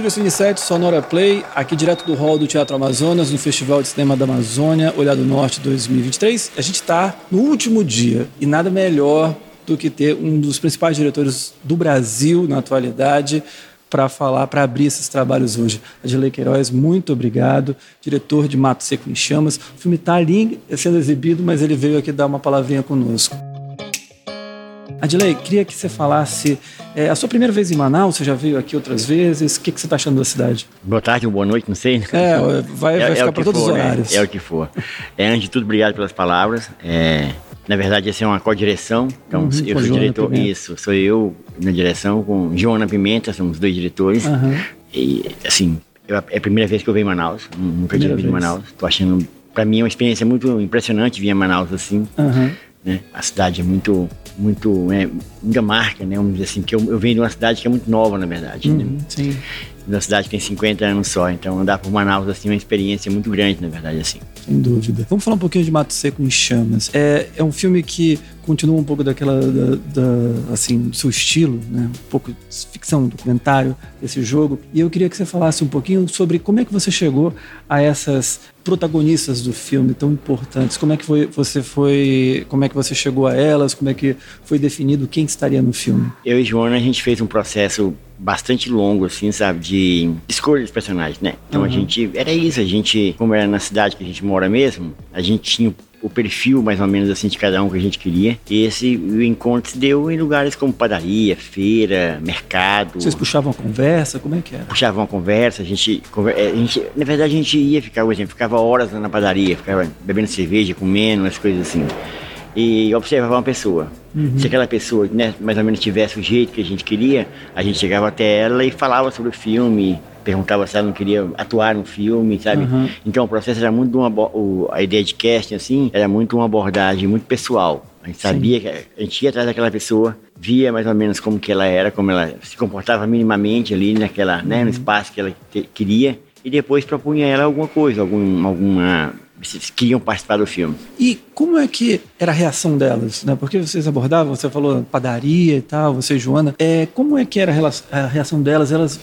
Estúdio Cine 7, Sonora Play, aqui direto do hall do Teatro Amazonas, no Festival de Cinema da Amazônia, Olhado Norte 2023. A gente está no último dia e nada melhor do que ter um dos principais diretores do Brasil na atualidade para falar, para abrir esses trabalhos hoje. Adilei Queiroz, muito obrigado. Diretor de Mato Seco em Chamas. O filme está ali sendo exibido, mas ele veio aqui dar uma palavrinha conosco. Adilei, queria que você falasse é, a sua primeira vez em Manaus, você já veio aqui outras vezes, o que, que você está achando da cidade? Boa tarde ou boa noite, não sei. É, vai, vai é, ficar é para todos for, os né? horários. Né? É o que for. É, antes de tudo, obrigado pelas palavras. É, na verdade, essa é uma co-direção. Então, uhum, eu sou diretor. Pimenta. Isso, sou eu na direção com Joana Pimenta, somos dois diretores. Uhum. E, assim, eu, é a primeira vez que eu venho em Manaus. Nunca tinha vindo em Manaus. Estou achando, para mim, é uma experiência muito impressionante vir a Manaus assim. Uhum. Né? A cidade é muito muito é, muita marca, né? Vamos dizer assim, que eu, eu venho de uma cidade que é muito nova, na verdade. Né? Uhum, né? Sim da cidade que tem 50 anos só. Então andar por Manaus assim é uma experiência muito grande, na verdade, assim. Sem dúvida. Vamos falar um pouquinho de Mato Seco em Chamas. É, é um filme que continua um pouco daquela, da, da, assim, do seu estilo, né? Um pouco de ficção, documentário, esse jogo. E eu queria que você falasse um pouquinho sobre como é que você chegou a essas protagonistas do filme tão importantes. Como é que foi, você foi, como é que você chegou a elas? Como é que foi definido quem estaria no filme? Eu e Joana, a gente fez um processo bastante longo, assim, sabe? De escolha dos personagens, né? Então uhum. a gente. Era isso, a gente, como era na cidade que a gente mora mesmo, a gente tinha o perfil mais ou menos assim de cada um que a gente queria. E esse o encontro se deu em lugares como padaria, feira, mercado. Vocês puxavam a conversa? Como é que era? Puxavam a conversa, a gente, é, a gente na verdade a gente ia ficar, exemplo, ficava horas na padaria, ficava bebendo cerveja, comendo, as coisas assim e observava uma pessoa. Uhum. Se aquela pessoa né, mais ou menos tivesse o jeito que a gente queria, a gente chegava até ela e falava sobre o filme, perguntava se ela não queria atuar no filme, sabe? Uhum. Então o processo era muito uma o, a ideia de casting assim, era muito uma abordagem muito pessoal. A gente sabia Sim. que a gente ia atrás daquela pessoa, via mais ou menos como que ela era, como ela se comportava minimamente ali naquela, uhum. né, no uhum. espaço que ela te, queria e depois propunha ela alguma coisa, algum, alguma queriam participar do filme. E como é que era a reação delas? Né? Porque vocês abordavam, você falou padaria e tal, você Joana. É, como é que era a reação delas? Elas,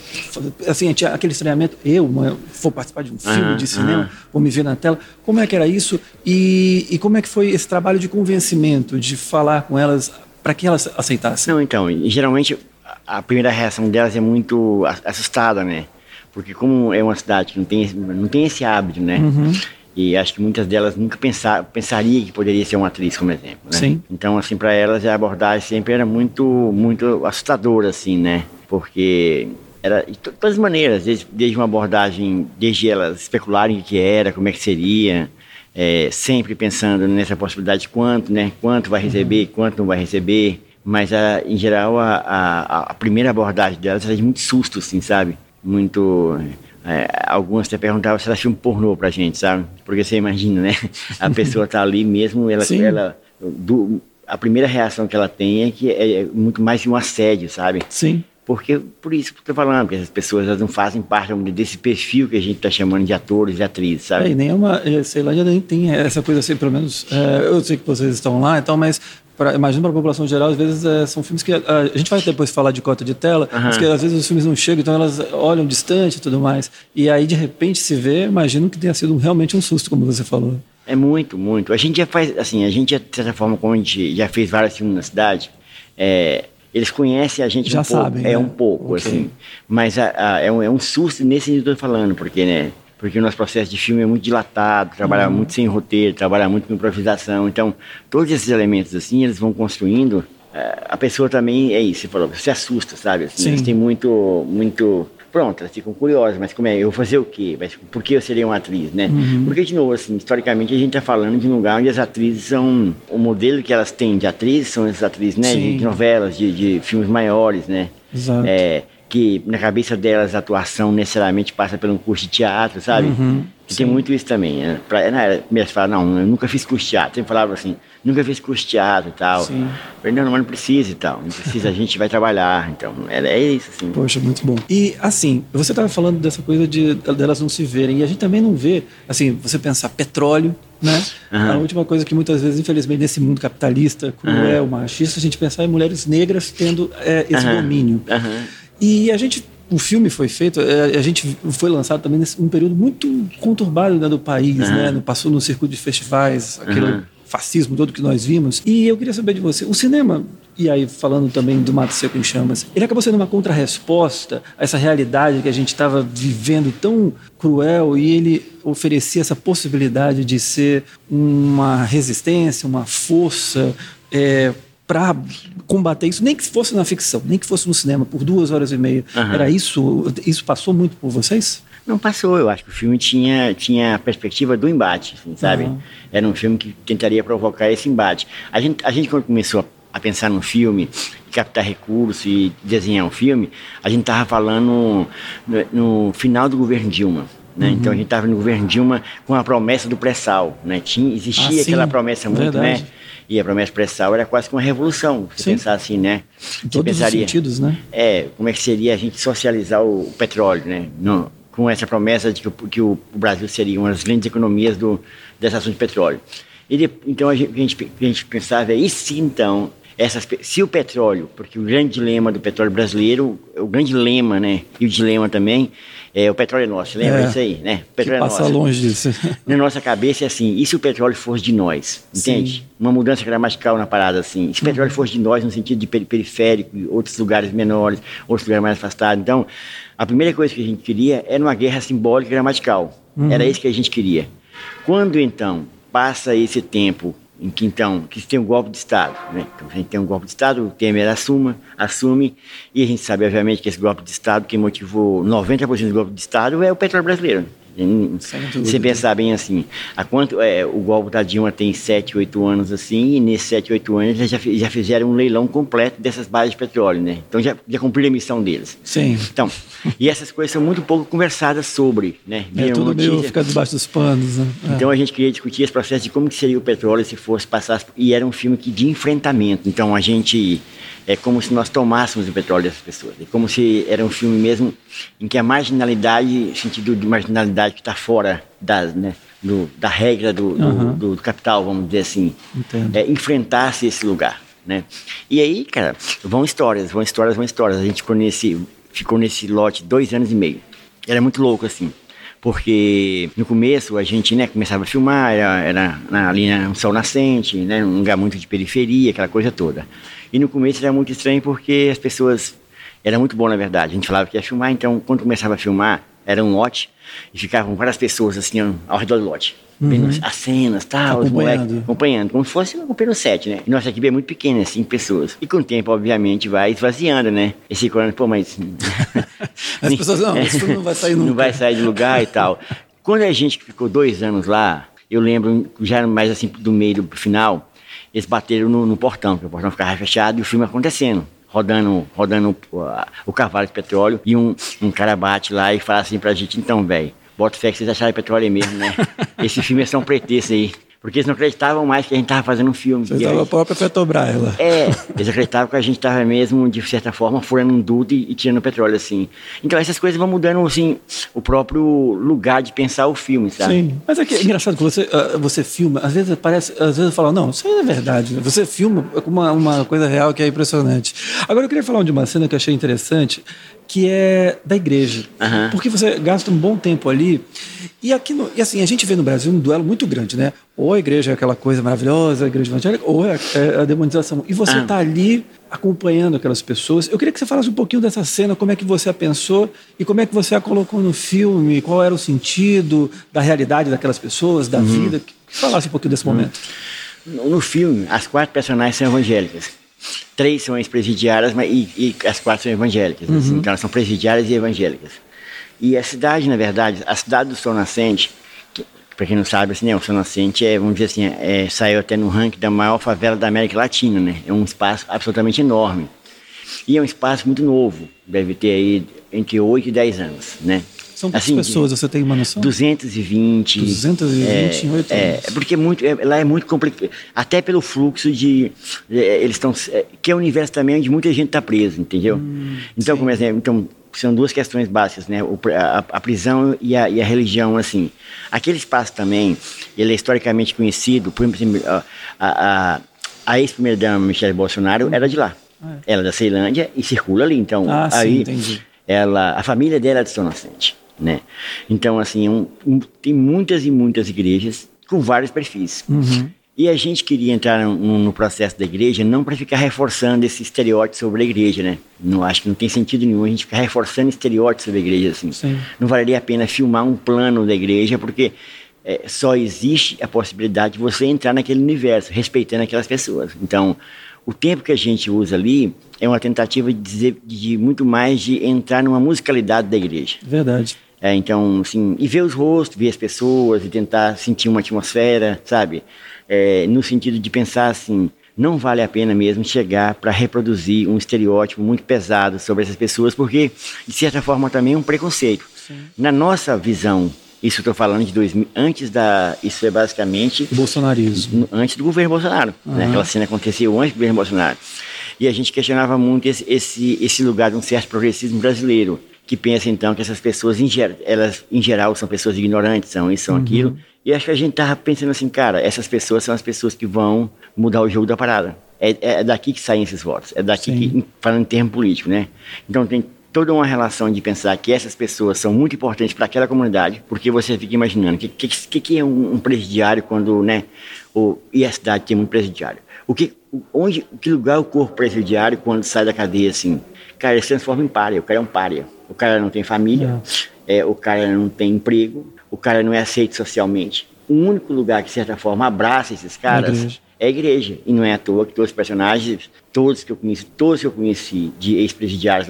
assim, tinha aquele estranhamento, eu uma, vou participar de um filme de cinema, vou me ver na tela. Como é que era isso? E, e como é que foi esse trabalho de convencimento, de falar com elas para que elas aceitassem? Não, então, geralmente a primeira reação delas é muito assustada, né? Porque como é uma cidade que não tem, não tem esse hábito, né? Uhum. E acho que muitas delas nunca pensar, pensaria que poderia ser uma atriz, como exemplo. Né? Sim. Então, assim, para elas a abordagem sempre era muito, muito assustadora, assim, né? Porque era de todas as maneiras, desde, desde uma abordagem, desde elas especularem o que era, como é que seria, é, sempre pensando nessa possibilidade de quanto, né? Quanto vai receber, uhum. quanto não vai receber. Mas, a, em geral, a, a, a primeira abordagem delas era de muito susto, assim, sabe? Muito é, algumas até perguntavam se ela tinha um pornô pra gente, sabe? Porque você imagina, né? A pessoa tá ali mesmo, ela, ela do, a primeira reação que ela tem é que é muito mais de um assédio, sabe? Sim. Porque, por isso que eu tô falando, porque essas pessoas elas não fazem parte desse perfil que a gente está chamando de atores e atrizes, sabe? É, e nem é uma, é, sei lá, já nem tem essa coisa assim, pelo menos, é, eu sei que vocês estão lá e tal, mas pra, imagino para a população geral, às vezes é, são filmes que. A, a, gente vai depois falar de cota de tela, uhum. mas que às vezes os filmes não chegam, então elas olham distante e tudo mais. E aí, de repente, se vê, imagino que tenha sido realmente um susto, como você falou. É muito, muito. A gente já faz, assim, a gente, já, de certa forma, como a gente já fez vários filmes na cidade, é, eles conhecem a gente já um sabem, pouco. É né? um pouco, okay. assim. Mas a, a, é, um, é um susto nesse sentido que eu estou falando, porque, né? Porque o nosso processo de filme é muito dilatado, trabalha uhum. muito sem roteiro, trabalha muito com improvisação. Então, todos esses elementos assim, eles vão construindo. Uh, a pessoa também é isso, você falou, se assusta, sabe? Assim, eles têm muito, muito. Pronto, elas ficam curiosas, mas como é? Eu vou fazer o quê? Mas por que eu seria uma atriz, né? Uhum. Porque, de novo, assim, historicamente a gente está falando de um lugar onde as atrizes são. O modelo que elas têm de atriz são as atrizes, né? De, de, novelas, de, de filmes maiores, né? Exato. É, que na cabeça delas a atuação necessariamente passa por um curso de teatro, sabe? Uhum, tem muito isso também. Né? Pra, na era, falar, não, eu nunca fiz curso de teatro. Sempre falava assim, nunca fiz curso de teatro e tal. Sim. falei, não, mas não precisa e tal. Não precisa, a gente vai trabalhar. Então, é, é isso, assim. Poxa, muito bom. E, assim, você estava falando dessa coisa de delas não se verem. E a gente também não vê, assim, você pensar petróleo, né? Uhum. A última coisa que muitas vezes, infelizmente, nesse mundo capitalista, cruel, uhum. machista, a gente pensar em mulheres negras tendo é, esse domínio. E a gente o filme foi feito, é, a gente foi lançado também nesse um período muito conturbado né, do país, uhum. né? Passou no circuito de festivais, aquele uhum. fascismo todo que nós vimos. E eu queria saber de você, o cinema e aí falando também do Mato Seco em Chamas, ele acabou sendo uma contrarresposta a essa realidade que a gente estava vivendo tão cruel e ele oferecia essa possibilidade de ser uma resistência, uma força é, para combater isso, nem que fosse na ficção, nem que fosse no cinema por duas horas e meia. Uhum. Era isso? Isso passou muito por vocês? Não passou, eu acho que o filme tinha, tinha a perspectiva do embate, assim, sabe? Uhum. Era um filme que tentaria provocar esse embate. A gente, a gente quando começou a, a pensar no filme, captar recursos e desenhar um filme, a gente estava falando no, no, final do governo Dilma. Né? Uhum. Então a gente estava no governo Dilma com a promessa do pré-sal. Né? Tinha, existia ah, aquela promessa muito, né? Verdade. né? E a promessa pré-sal era quase que uma revolução, se pensar assim, né? Em todos pensaria, os sentidos, né? É, como é que seria a gente socializar o, petróleo, né? No, com essa promessa de que, que o, Brasil seria uma das grandes economias do, dessa ação de petróleo. E de, então a gente, a gente, a gente pensava, e se então essas, se o petróleo, porque o grande dilema do petróleo brasileiro, o grande lema, né, e o dilema também, é o petróleo é nosso, lembra é, isso aí, né? O petróleo é passa nosso. longe disso. Na nossa cabeça é assim, e se o petróleo fosse de nós, entende? Sim. Uma mudança gramatical na parada assim, se o petróleo uhum. fosse de nós no sentido de periférico, outros lugares menores, outros lugares mais afastados, então, a primeira coisa que a gente queria era uma guerra simbólica gramatical, uhum. era isso que a gente queria. Quando então passa esse tempo em que então que tem um golpe de Estado, né? Então, a gente tem um golpe de Estado, o Temer assuma, assume, e a gente sabe obviamente que esse golpe de Estado que motivou 90% do golpe de Estado é o petróleo brasileiro. Você pensar bem assim, há quanto é, o golpe da Dilma tem 7, 8 anos assim, e nesses 7, 8 anos já, já fizeram um leilão completo dessas bases de petróleo, né? Então já, já cumpriram a missão deles. Sim. Então, e essas coisas são muito pouco conversadas sobre, né? É tudo notícia. meio ficar debaixo dos panos, né? É. Então a gente queria discutir esse processo de como que seria o petróleo se fosse passar, e era um filme que de enfrentamento. Então a gente é como se nós tomássemos o petróleo dessas pessoas. É como se era um filme mesmo em que a marginalidade, sentido de marginalidade que está fora da, né, do, da regra do, uhum. do, do, capital, vamos dizer assim, é, enfrentasse esse lugar. Né? E aí, cara, vão histórias, vão histórias, vão histórias. A gente ficou nesse, ficou nesse lote dois anos e meio. Era muito louco, assim porque no começo a gente né, começava a filmar, era, era ali no sol nascente, né, um lugar muito de periferia, aquela coisa toda. E no começo era muito estranho porque as pessoas. Era muito bom, na verdade. A gente falava que ia filmar, então quando começava a filmar, era um lote e ficavam várias pessoas assim ao redor do lote. Uhum. Vendo as cenas, tal, os moleques acompanhando, como se fosse um set, né? E nossa equipe é muito pequena, cinco pessoas. E com o tempo, obviamente, vai esvaziando, né? Esse corando, pô, mas. as pessoas, não, isso não vai sair nunca. Não vai sair de lugar e tal. Quando a gente ficou dois anos lá, eu lembro, já mais assim do meio do final, eles bateram no, no portão, porque o portão ficava fechado e o filme acontecendo rodando, rodando o, o, cavalo de petróleo, e um, um cara bate lá e fala assim pra gente, então, velho, bota fé que vocês acharam petróleo mesmo, né? Esse filme é só um pretexto aí. Porque eles não acreditavam mais que a gente estava fazendo um filme. Você estava a própria Petrobras lá. É, eles acreditavam que a gente estava mesmo, de certa forma, furando um duto e, e, tirando petróleo, assim. Então essas coisas vão mudando, assim, o próprio lugar de pensar o filme, sabe? Sim, mas é, que é engraçado que você, uh, você filma, às vezes parece, às vezes fala, não, isso é verdade. Né? Você filma com uma, uma coisa real que é impressionante. Agora eu queria falar de uma cena que eu achei interessante, que é da igreja. Uhum. Porque você gasta um bom tempo ali. E aqui no, e assim, a gente vê no Brasil um duelo muito grande, né? Ou a igreja é aquela coisa maravilhosa, a igreja evangélica, ou é, é a demonização. E você está ah. ali acompanhando aquelas pessoas. Eu queria que você falasse um pouquinho dessa cena, como é que você a pensou e como é que você a colocou no filme, qual era o sentido da realidade daquelas pessoas, da uhum. vida. Que, que falasse um pouquinho desse uhum. momento. No filme, as quatro personagens são evangélicas. Três são ex-presidiárias e, e, as quatro são evangélicas. Uhum. Assim, então elas são presidiárias e evangélicas. E a cidade, na verdade, a cidade do Sol Nascente, para quem não sabe, assim, né, o Sol Nascente é, vamos dizer assim, é, saiu até no ranking da maior favela da América Latina, né? É um espaço absolutamente enorme. E é um espaço muito novo, deve ter aí entre 8 e 10 anos, né? São quantas assim, pessoas, você tem uma noção? 220. 220 é, em 8 é, é, porque é muito, é, lá é muito complicado, até pelo fluxo de, é, eles estão, é, que é o universo também onde muita gente está presa, entendeu? Hum, então, sim. como exemplo, então, são duas questões básicas, né? O, a, a, prisão e a, e a, religião, assim. Aquele espaço também, ele é historicamente conhecido, por exemplo, a, a, a ex-primeira-dama Michelle Bolsonaro era de lá. É. Ela é da Ceilândia e circula ali, então ah, aí... Sim, entendi ela, a família dela é de São Inocente, né? Então, assim, um, um, tem muitas e muitas igrejas com vários perfis. Uhum. E a gente queria entrar no, no processo da igreja não para ficar reforçando esse estereótipo sobre a igreja, né? Não acho que não tem sentido nenhum a gente ficar reforçando estereótipos sobre a igreja assim. Sim. Não valeria a pena filmar um plano da igreja porque é, só existe a possibilidade de você entrar naquele universo, respeitando aquelas pessoas. Então, o tempo que a gente usa ali é uma tentativa de dizer de muito mais de entrar numa musicalidade da igreja. Verdade. É, então, assim, e ver os rostos, ver as pessoas e tentar sentir uma atmosfera, sabe? É, no sentido de pensar assim, não vale a pena mesmo chegar para reproduzir um estereótipo muito pesado sobre essas pessoas, porque, de certa forma, também é um preconceito. Sim. Na nossa visão, isso estou falando de 2000, antes da. Isso é basicamente. Bolsonarismo. Antes do governo Bolsonaro. Uhum. Né? Aquela cena aconteceu antes do governo Bolsonaro. E a gente questionava muito esse, esse, esse lugar de um certo progressismo brasileiro que pensa então que essas pessoas, em, ger elas em geral são pessoas ignorantes, são isso, são Uhum. aquilo. E acho que a gente tava pensando assim, cara, essas pessoas são as pessoas que vão mudar o jogo da parada. É, é daqui que saem esses votos, é daqui Sim. que, falando em termo político, né? Então tem toda uma relação de pensar que essas pessoas são muito importantes para aquela comunidade, porque você fica imaginando o que, que, que é um, um presidiário quando, né? O, e a cidade tem muito presidiário. O que, onde, que lugar é o corpo presidiário quando sai da cadeia assim? Cara, ele se transforma em párea, o cara é um párea. O cara não tem família, é, o cara não tem emprego, o cara não é aceito socialmente. O único lugar que, de certa forma, abraça esses caras igreja. é a igreja. E não é à toa que todos os personagens, todos que eu conheci, todos que eu conheci de ex-presidiários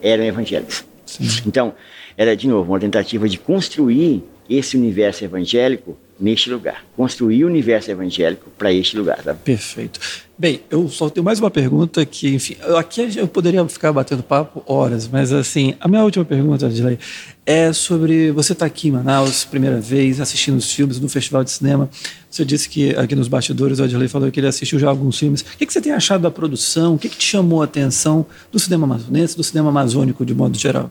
eram evangélicos. Sim. Então, era, de novo, uma tentativa de construir esse universo evangélico neste lugar. Construir o universo evangélico para este lugar, tá? Perfeito. Bem, eu só tenho mais uma pergunta que, enfim, aqui eu poderia ficar batendo papo horas, mas assim, a minha última pergunta, Adilei, é sobre você estar aqui em Manaus, primeira vez, assistindo os filmes no Festival de Cinema. Você disse que aqui nos bastidores o Adilei falou que ele assistiu já alguns filmes. O que, que você tem achado da produção? O que, que te chamou a atenção do cinema amazonense, do cinema amazônico de modo geral?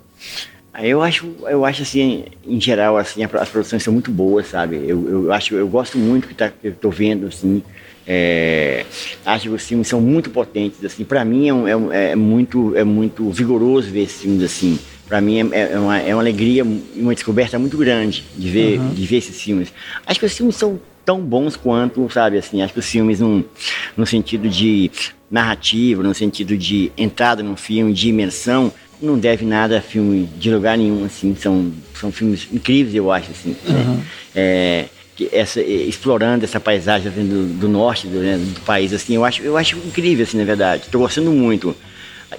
Eu acho, eu acho assim, em geral, assim, as produções são muito boas, sabe? Eu, eu acho, eu gosto muito que, tá, que eu tô vendo, assim. é, acho que os filmes são muito potentes, assim. Para mim é, um- é é muito, é muito vigoroso ver esses filmes assim. Para mim é, é uma, é uma alegria e uma descoberta muito grande de ver, Uhum. de ver esses filmes. Acho que os filmes são tão bons quanto, sabe? Assim, acho que os filmes num, no sentido de narrativa, no sentido de entrada no filme, de imersão, não deve nada a filme de lugar nenhum, assim, são, são filmes incríveis, eu acho, assim, né? Uhum. É, essa, eh, explorando essa paisagem assim, do, do norte do, né, do país, assim, eu acho, eu acho incrível, assim, na verdade, estou gostando muito,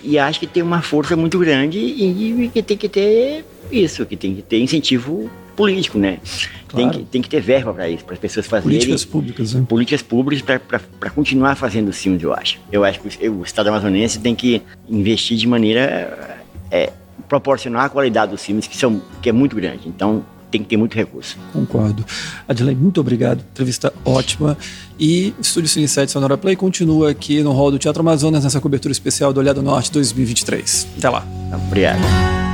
e acho que tem uma força muito grande e, que tem que ter isso, que tem que ter incentivo político, né? Tem, Claro. que, tem que ter verba para isso, para as pessoas fazerem Políticas públicas, né? políticas públicas para continuar fazendo filmes, eu acho. Eu acho que o, o Estado amazonense tem que investir de maneira é, proporcionar a qualidade dos filmes, que, são, que é muito grande. Então, tem que ter muito recurso. Concordo. Adilei, muito obrigado. Entrevista ótima. E Estúdio Cine 7 Sonora Play continua aqui no hall do Teatro Amazonas nessa cobertura especial do Olhado Norte 2023. Até lá. Obrigado.